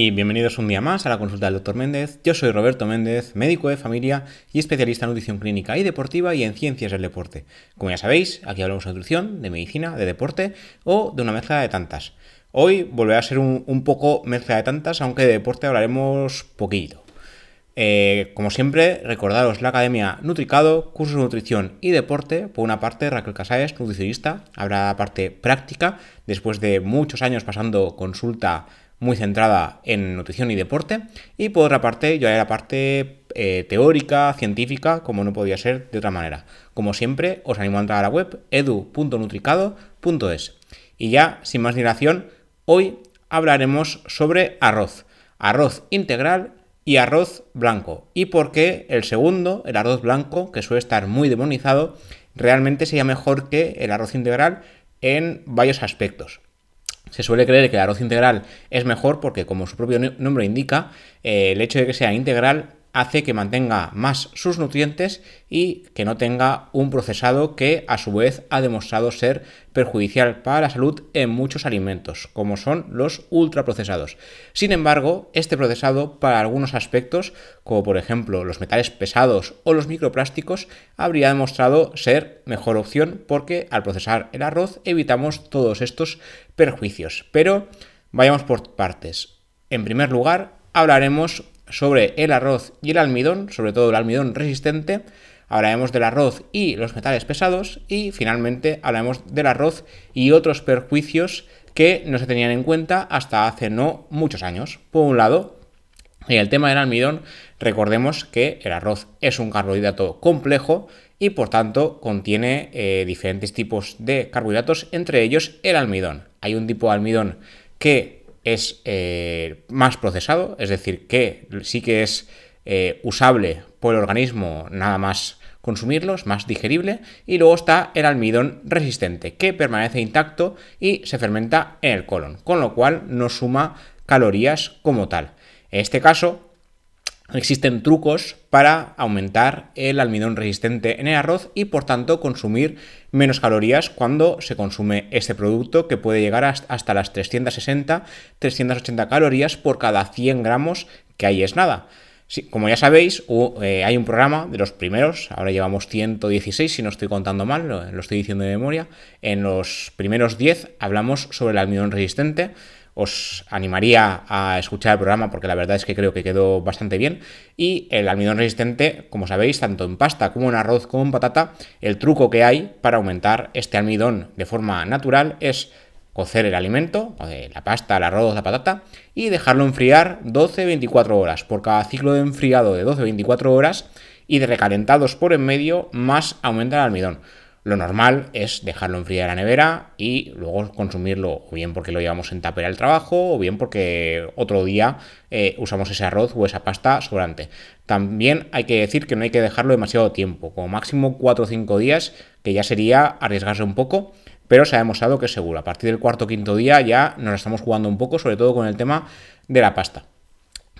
y bienvenidos un día más a la consulta del Dr. Méndez. Yo soy Roberto Méndez, médico de familia y especialista en nutrición clínica y deportiva y en ciencias del deporte. Como ya sabéis, aquí hablamos de nutrición, de medicina, de deporte o de una mezcla de tantas. Hoy volverá a ser un, poco mezcla de tantas, aunque de deporte hablaremos poquito. Eh, como siempre, recordaros la Academia Nutricado, cursos de nutrición y deporte. Por una parte, Raquel Casares, nutricionista, habrá la parte práctica, después de muchos años pasando consulta muy centrada en nutrición y deporte. Y por otra parte, yo haré la parte eh, teórica, científica, como no podía ser de otra manera. Como siempre, os animo a entrar a la web edu.nutricado.es. Y ya, sin más dilación, hoy hablaremos sobre arroz. Arroz integral y arroz blanco. Y por qué el segundo, el arroz blanco, que suele estar muy demonizado, realmente sería mejor que el arroz integral en varios aspectos. Se suele creer que el arroz integral es mejor porque, como su propio nombre indica, eh, el hecho de que sea integral hace que mantenga más sus nutrientes y que no tenga un procesado que a su vez ha demostrado ser perjudicial para la salud en muchos alimentos, como son los ultraprocesados. Sin embargo, este procesado para algunos aspectos, como por ejemplo los metales pesados o los microplásticos, habría demostrado ser mejor opción porque al procesar el arroz evitamos todos estos perjuicios. Pero vayamos por partes. En primer lugar, hablaremos sobre el arroz y el almidón, sobre todo el almidón resistente. Hablaremos del arroz y los metales pesados y finalmente hablaremos del arroz y otros perjuicios que no se tenían en cuenta hasta hace no muchos años. Por un lado, en el tema del almidón, recordemos que el arroz es un carbohidrato complejo y por tanto contiene eh, diferentes tipos de carbohidratos, entre ellos el almidón. Hay un tipo de almidón que es eh, más procesado, es decir, que sí que es eh, usable por el organismo nada más consumirlo, es más digerible, y luego está el almidón resistente, que permanece intacto y se fermenta en el colon, con lo cual no suma calorías como tal. En este caso, Existen trucos para aumentar el almidón resistente en el arroz y por tanto consumir menos calorías cuando se consume este producto que puede llegar hasta las 360-380 calorías por cada 100 gramos que ahí es nada. como ya sabéis, eh, hay un programa de los primeros, ahora llevamos 116 si no estoy contando mal, lo, lo estoy diciendo de memoria, en los primeros 10 hablamos sobre el almidón resistente os animaría a escuchar el programa porque la verdad es que creo que quedó bastante bien. Y el almidón resistente, como sabéis, tanto en pasta como en arroz como en patata, el truco que hay para aumentar este almidón de forma natural es cocer el alimento, la pasta, el arroz, la patata, y dejarlo enfriar 12-24 horas. Por cada ciclo de enfriado de 12-24 horas y de recalentados por en medio, más aumenta el almidón. Lo normal es dejarlo enfriar en la nevera y luego consumirlo, o bien porque lo llevamos en tupper al trabajo, o bien porque otro día eh, usamos ese arroz o esa pasta sobrante. También hay que decir que no hay que dejarlo demasiado tiempo, como máximo 4 o 5 días, que ya sería arriesgarse un poco, pero se ha demostrado que es seguro. A partir del cuarto o quinto día ya nos estamos jugando un poco, sobre todo con el tema de la pasta.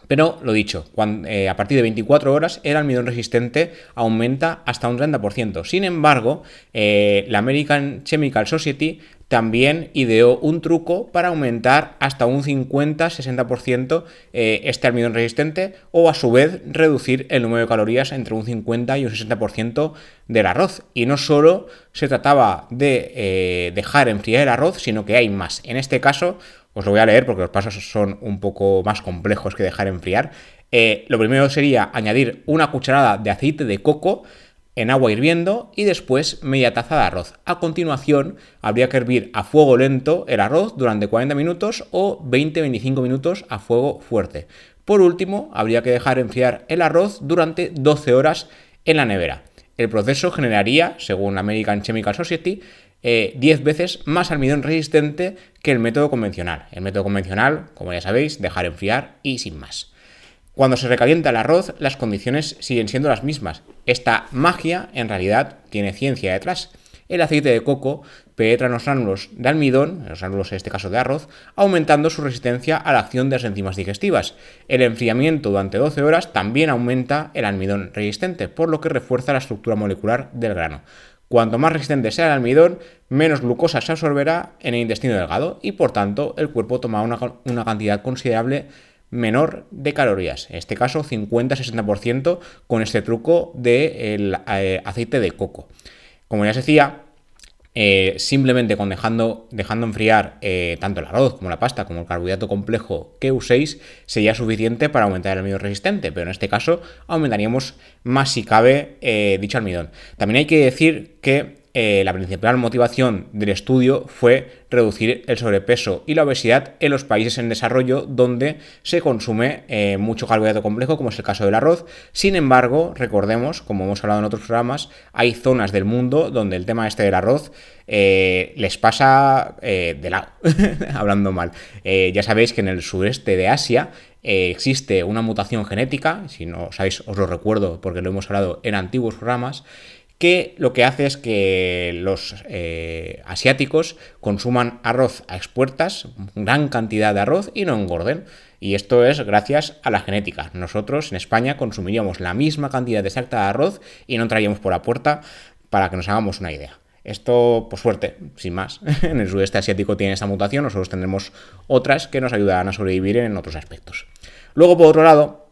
Pero lo dicho, eh, a partir de 24 horas el almidón resistente aumenta hasta un 30%. Sin embargo, eh, la American Chemical Society también ideó un truco para aumentar hasta un 50-60% eh, este almidón resistente o a su vez reducir el número de calorías entre un 50 y un 60% del arroz. Y no solo se trataba de dejar enfriar el arroz, sino que hay más. En este caso, os lo voy a leer porque los pasos son un poco más complejos que dejar enfriar. Eh, lo primero sería añadir una cucharada de aceite de coco en agua hirviendo y después media taza de arroz. A continuación, habría que hervir a fuego lento el arroz durante 40 minutos o 20-25 minutos a fuego fuerte. Por último, habría que dejar enfriar el arroz durante 12 horas en la nevera. El proceso generaría, según American Chemical Society, 10 eh, veces más almidón resistente que el método convencional. El método convencional, como ya sabéis, dejar enfriar y sin más. Cuando se recalienta el arroz, las condiciones siguen siendo las mismas. Esta magia, en realidad, tiene ciencia detrás. El aceite de coco penetra en los gránulos de almidón, en los gránulos en este caso de arroz, aumentando su resistencia a la acción de las enzimas digestivas. El enfriamiento durante 12 horas también aumenta el almidón resistente, por lo que refuerza la estructura molecular del grano. Cuanto más resistente sea el almidón, menos glucosa se absorberá en el intestino delgado y por tanto el cuerpo tomará una, cantidad considerable menor de calorías. En este caso, 50-60% con este truco del de eh, aceite de coco. Como ya se decía, eh, simplemente con dejando, dejando enfriar eh, tanto el arroz como la pasta como el carbohidrato complejo que uséis sería suficiente para aumentar el almidón resistente, pero en este caso aumentaríamos más si cabe dicho almidón. También hay que decir que eh, la principal motivación del estudio fue reducir el sobrepeso y la obesidad en los países en desarrollo donde se consume eh, mucho carbohidrato complejo, como es el caso del arroz. Sin embargo, recordemos, como hemos hablado en otros programas, hay zonas del mundo donde el tema este del arroz eh, les pasa de lado, hablando mal. ya sabéis que en el sureste de Asia existe una mutación genética, si no sabéis os lo recuerdo porque lo hemos hablado en antiguos programas, que lo que hace es que los eh, asiáticos consuman arroz a expuertas, gran cantidad de arroz y no engorden. Y esto es gracias a la genética. Nosotros en España consumiríamos la misma cantidad exacta de arroz y no entraríamos por la puerta para que nos hagamos una idea. Esto, por suerte, sin más, en el sudeste asiático tiene esta mutación, nosotros tendremos otras que nos ayudarán a sobrevivir en otros aspectos. Luego, por otro lado,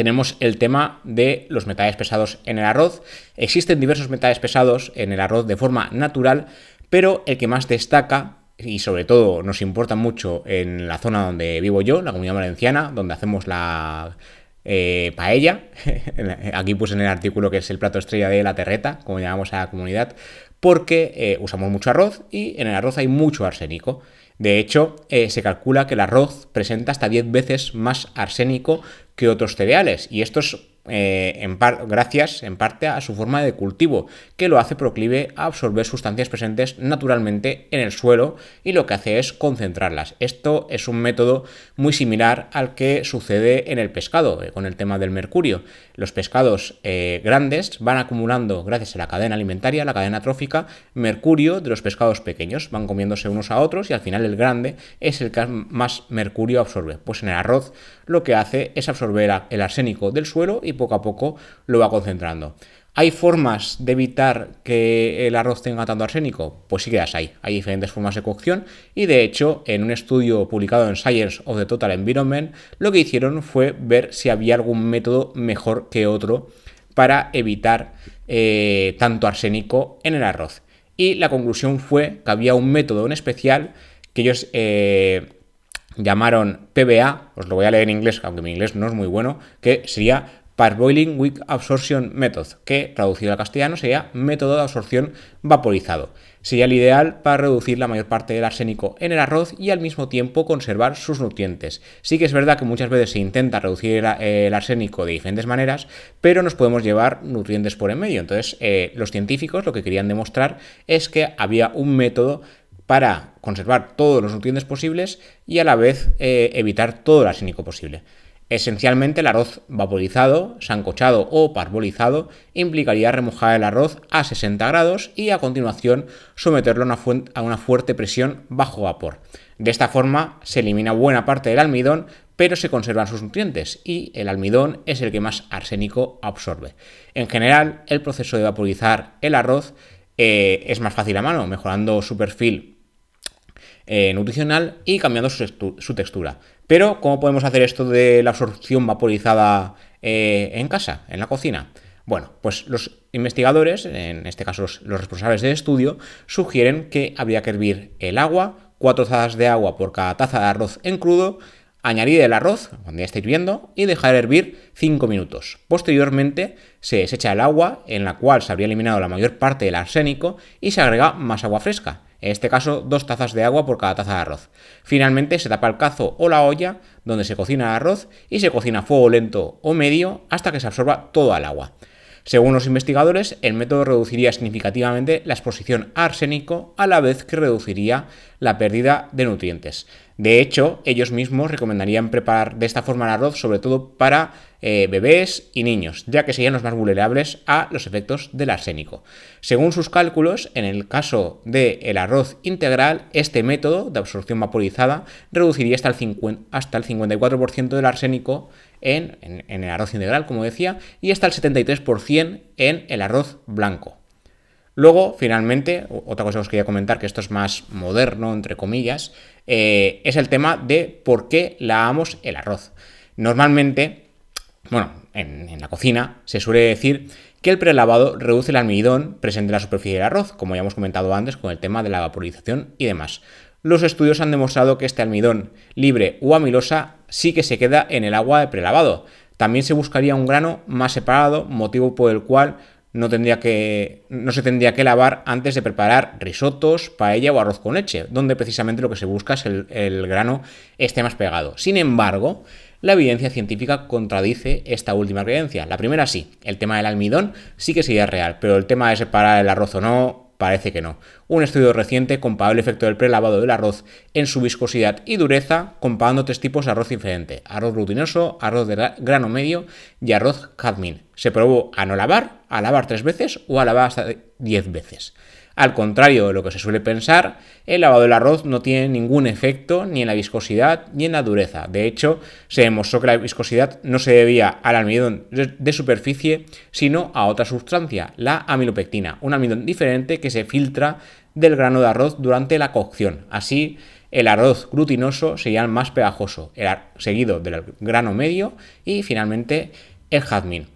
tenemos el tema de los metales pesados en el arroz. Existen diversos metales pesados en el arroz de forma natural, pero el que más destaca y sobre todo nos importa mucho en la zona donde vivo yo, la comunidad valenciana, donde hacemos la eh, paella. Aquí puse en el artículo que es el plato estrella de la terreta, como llamamos a la comunidad, porque eh, usamos mucho arroz y en el arroz hay mucho arsénico. De hecho, eh, se calcula que el arroz presenta hasta 10 veces más arsénico que otros cereales. Y esto es eh, en gracias en parte a su forma de cultivo, que lo hace proclive a absorber sustancias presentes naturalmente en el suelo y lo que hace es concentrarlas. Esto es un método muy similar al que sucede en el pescado, eh, con el tema del mercurio. Los pescados eh, grandes van acumulando, gracias a la cadena alimentaria, la cadena trófica, mercurio de los pescados pequeños, van comiéndose unos a otros y al final el grande es el que más mercurio absorbe. Pues en el arroz lo que hace es absorber el arsénico del suelo y poco a poco lo va concentrando. ¿Hay formas de evitar que el arroz tenga tanto arsénico? Pues sí que las hay. Hay diferentes formas de cocción y de hecho en un estudio publicado en Science of the Total Environment lo que hicieron fue ver si había algún método mejor que otro para evitar eh, tanto arsénico en el arroz. Y la conclusión fue que había un método en especial que ellos eh, llamaron PBA, os lo voy a leer en inglés, aunque mi inglés no es muy bueno, que sería Parboiling Weak Absorption Method, que traducido al castellano sería método de absorción vaporizado. Sería el ideal para reducir la mayor parte del arsénico en el arroz y al mismo tiempo conservar sus nutrientes. Sí que es verdad que muchas veces se intenta reducir el arsénico de diferentes maneras, pero nos podemos llevar nutrientes por en medio. Entonces, eh, los científicos lo que querían demostrar es que había un método para conservar todos los nutrientes posibles y a la vez eh, evitar todo el arsénico posible. Esencialmente el arroz vaporizado, sancochado o parbolizado implicaría remojar el arroz a 60 grados y a continuación someterlo a una, fuerte presión bajo vapor. De esta forma se elimina buena parte del almidón, pero se conservan sus nutrientes y el almidón es el que más arsénico absorbe. En general, el proceso de vaporizar el arroz eh, es más fácil a mano, mejorando su perfil eh, nutricional y cambiando su, textura. Pero, ¿cómo podemos hacer esto de la absorción vaporizada eh, en casa, en la cocina? Bueno, pues los investigadores, en este caso los, responsables del estudio, sugieren que habría que hervir el agua, cuatro tazas de agua por cada taza de arroz en crudo, añadir el arroz cuando ya esté hirviendo y dejar hervir 5 minutos. Posteriormente se desecha el agua en la cual se habría eliminado la mayor parte del arsénico y se agrega más agua fresca. En este caso, dos tazas de agua por cada taza de arroz. Finalmente, se tapa el cazo o la olla donde se cocina el arroz y se cocina a fuego lento o medio hasta que se absorba toda el agua. Según los investigadores, el método reduciría significativamente la exposición a arsénico a la vez que reduciría la pérdida de nutrientes. De hecho, ellos mismos recomendarían preparar de esta forma el arroz sobre todo para eh, bebés y niños, ya que serían los más vulnerables a los efectos del arsénico. Según sus cálculos, en el caso del arroz integral, este método de absorción vaporizada reduciría hasta el, 54% del arsénico en, el arroz integral, como decía, y hasta el 73% en el arroz blanco. Luego, finalmente, otra cosa que os quería comentar, que esto es más moderno, entre comillas, eh, es el tema de por qué lavamos el arroz. Normalmente, bueno, en, la cocina se suele decir que el prelavado reduce el almidón presente en la superficie del arroz, como ya hemos comentado antes con el tema de la vaporización y demás. Los estudios han demostrado que este almidón libre o amilosa sí que se queda en el agua de prelavado. También se buscaría un grano más separado, motivo por el cual no, tendría que, no se tendría que lavar antes de preparar risotos, paella o arroz con leche, donde precisamente lo que se busca es el, el grano esté más pegado. Sin embargo, la evidencia científica contradice esta última creencia. La primera sí, el tema del almidón sí que sería real, pero el tema de separar el arroz o no Parece que no. Un estudio reciente comparó el efecto del prelavado del arroz en su viscosidad y dureza comparando tres tipos de arroz diferente. Arroz glutinoso, arroz de grano medio y arroz jazmín. Se probó a no lavar, a lavar tres veces o a lavar hasta diez veces. Al contrario de lo que se suele pensar, el lavado del arroz no tiene ningún efecto ni en la viscosidad ni en la dureza. De hecho, se demostró que la viscosidad no se debía al almidón de superficie, sino a otra sustancia, la amilopectina, un almidón diferente que se filtra del grano de arroz durante la cocción. Así, el arroz glutinoso sería el más pegajoso, seguido del grano medio y finalmente el jazmín.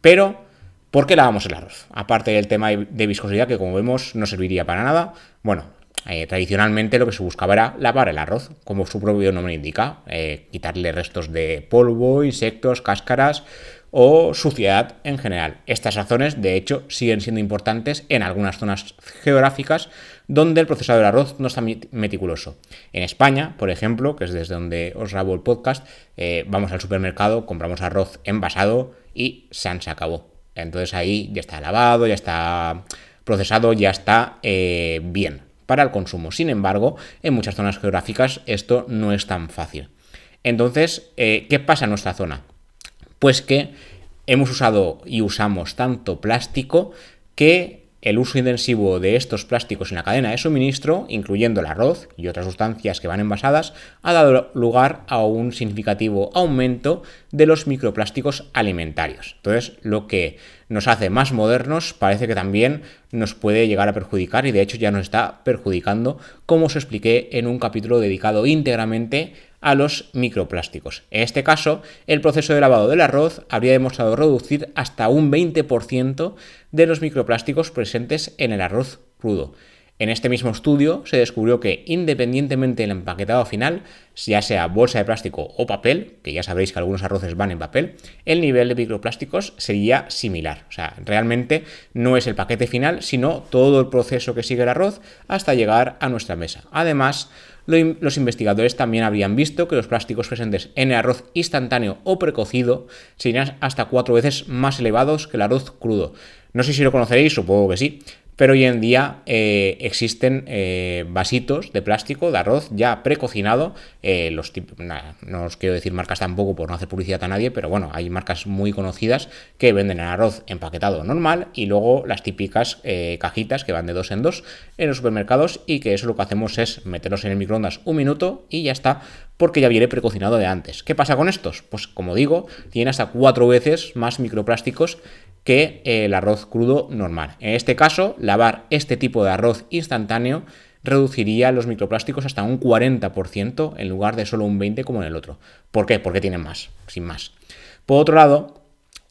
Pero ¿Por qué lavamos el arroz? Aparte del tema de viscosidad, que como vemos no serviría para nada. Bueno, eh, tradicionalmente lo que se buscaba era lavar el arroz, como su propio nombre indica, eh, quitarle restos de polvo, insectos, cáscaras o suciedad en general. Estas razones, de hecho, siguen siendo importantes en algunas zonas geográficas donde el procesado del arroz no está meticuloso. En España, por ejemplo, que es desde donde os grabo el podcast, eh, vamos al supermercado, compramos arroz envasado y se acabó. Entonces ahí ya está lavado, ya está procesado, ya está eh, bien para el consumo. Sin embargo, en muchas zonas geográficas esto no es tan fácil. Entonces, eh, ¿qué pasa en nuestra zona? Pues que hemos usado y usamos tanto plástico que el uso intensivo de estos plásticos en la cadena de suministro, incluyendo el arroz y otras sustancias que van envasadas, ha dado lugar a un significativo aumento de los microplásticos alimentarios. Entonces, lo que nos hace más modernos parece que también nos puede llegar a perjudicar y de hecho ya nos está perjudicando, como os expliqué en un capítulo dedicado íntegramente a los microplásticos. En este caso, el proceso de lavado del arroz habría demostrado reducir hasta un 20% de los microplásticos presentes en el arroz crudo. En este mismo estudio se descubrió que independientemente del empaquetado final, ya sea bolsa de plástico o papel, que ya sabréis que algunos arroces van en papel, el nivel de microplásticos sería similar. O sea, realmente no es el paquete final, sino todo el proceso que sigue el arroz hasta llegar a nuestra mesa. Además, los investigadores también habrían visto que los plásticos presentes en el arroz instantáneo o precocido serían hasta cuatro veces más elevados que el arroz crudo. No sé si lo conoceréis, supongo que sí, pero hoy en día eh, existen eh, vasitos de plástico de arroz ya precocinado. Eh, no os quiero decir marcas tampoco por no hacer publicidad a nadie, pero bueno, hay marcas muy conocidas que venden el arroz empaquetado normal y luego las típicas cajitas que van de dos en dos en los supermercados y que eso lo que hacemos es meterlos en el microondas un minuto y ya está, porque ya viene precocinado de antes. ¿Qué pasa con estos? Pues como digo, tienen hasta cuatro veces más microplásticos que el arroz crudo normal. En este caso, lavar este tipo de arroz instantáneo reduciría los microplásticos hasta un 40% en lugar de solo un 20% como en el otro. ¿Por qué? Porque tienen más, sin más. Por otro lado,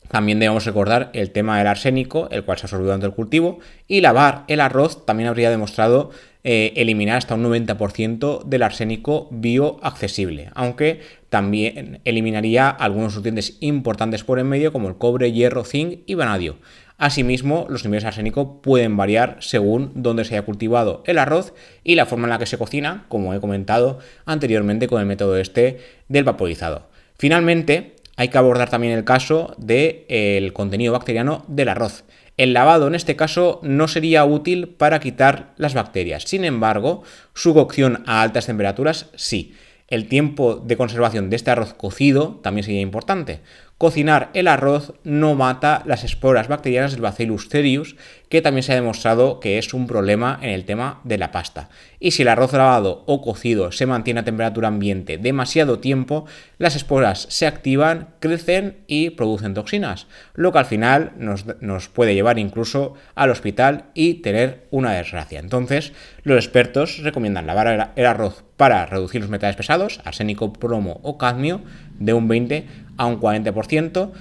también debemos recordar el tema del arsénico, el cual se absorbido durante el cultivo, y lavar el arroz también habría demostrado eh, eliminar hasta un 90% del arsénico bioaccesible, aunque también eliminaría algunos nutrientes importantes por en medio como el cobre, hierro, zinc y vanadio. Asimismo, los niveles de arsénico pueden variar según dónde se haya cultivado el arroz y la forma en la que se cocina, como he comentado anteriormente con el método este del vaporizado. Finalmente, hay que abordar también el caso del contenido bacteriano del arroz. El lavado en este caso no sería útil para quitar las bacterias. Sin embargo, su cocción a altas temperaturas sí. El tiempo de conservación de este arroz cocido también sería importante. Cocinar el arroz no mata las esporas bacterianas del Bacillus cereus, que también se ha demostrado que es un problema en el tema de la pasta. Y si el arroz lavado o cocido se mantiene a temperatura ambiente demasiado tiempo, las esporas se activan, crecen y producen toxinas, lo que al final nos, puede llevar incluso al hospital y tener una desgracia. Entonces, los expertos recomiendan lavar el arroz para reducir los metales pesados, arsénico, plomo o cadmio, de un 20 a un 40%.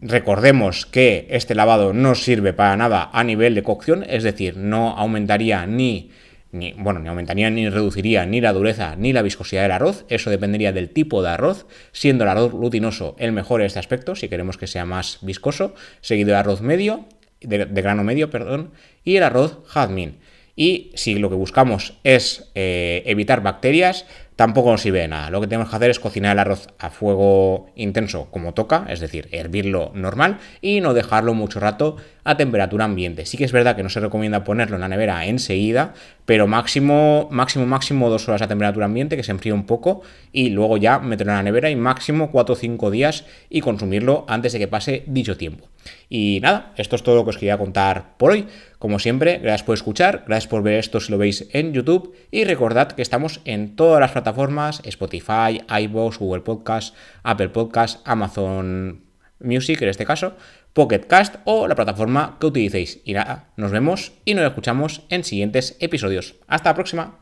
Recordemos que este lavado no sirve para nada a nivel de cocción, es decir, no aumentaría ni, ni, bueno, ni aumentaría ni reduciría ni la dureza ni la viscosidad del arroz. Eso dependería del tipo de arroz, siendo el arroz glutinoso el mejor en este aspecto, si queremos que sea más viscoso, seguido de arroz medio, de, de grano medio, perdón, y el arroz jazmín. Y si lo que buscamos es eh, evitar bacterias, tampoco nos sirve de nada. Lo que tenemos que hacer es cocinar el arroz a fuego intenso como toca, es decir, hervirlo normal y no dejarlo mucho rato a temperatura ambiente. Sí que es verdad que no se recomienda ponerlo en la nevera enseguida, pero máximo, máximo, máximo dos horas a temperatura ambiente, que se enfríe un poco, y luego ya meterlo en la nevera y máximo 4 o 5 días y consumirlo antes de que pase dicho tiempo. Y nada, esto es todo lo que os quería contar por hoy. Como siempre, gracias por escuchar, gracias por ver esto si lo veis en YouTube y recordad que estamos en todas las plataformas, Spotify, iVoox, Google Podcast, Apple Podcast, Amazon Music en este caso, Pocket Cast o la plataforma que utilicéis. Y nada, nos vemos y nos escuchamos en siguientes episodios. Hasta la próxima.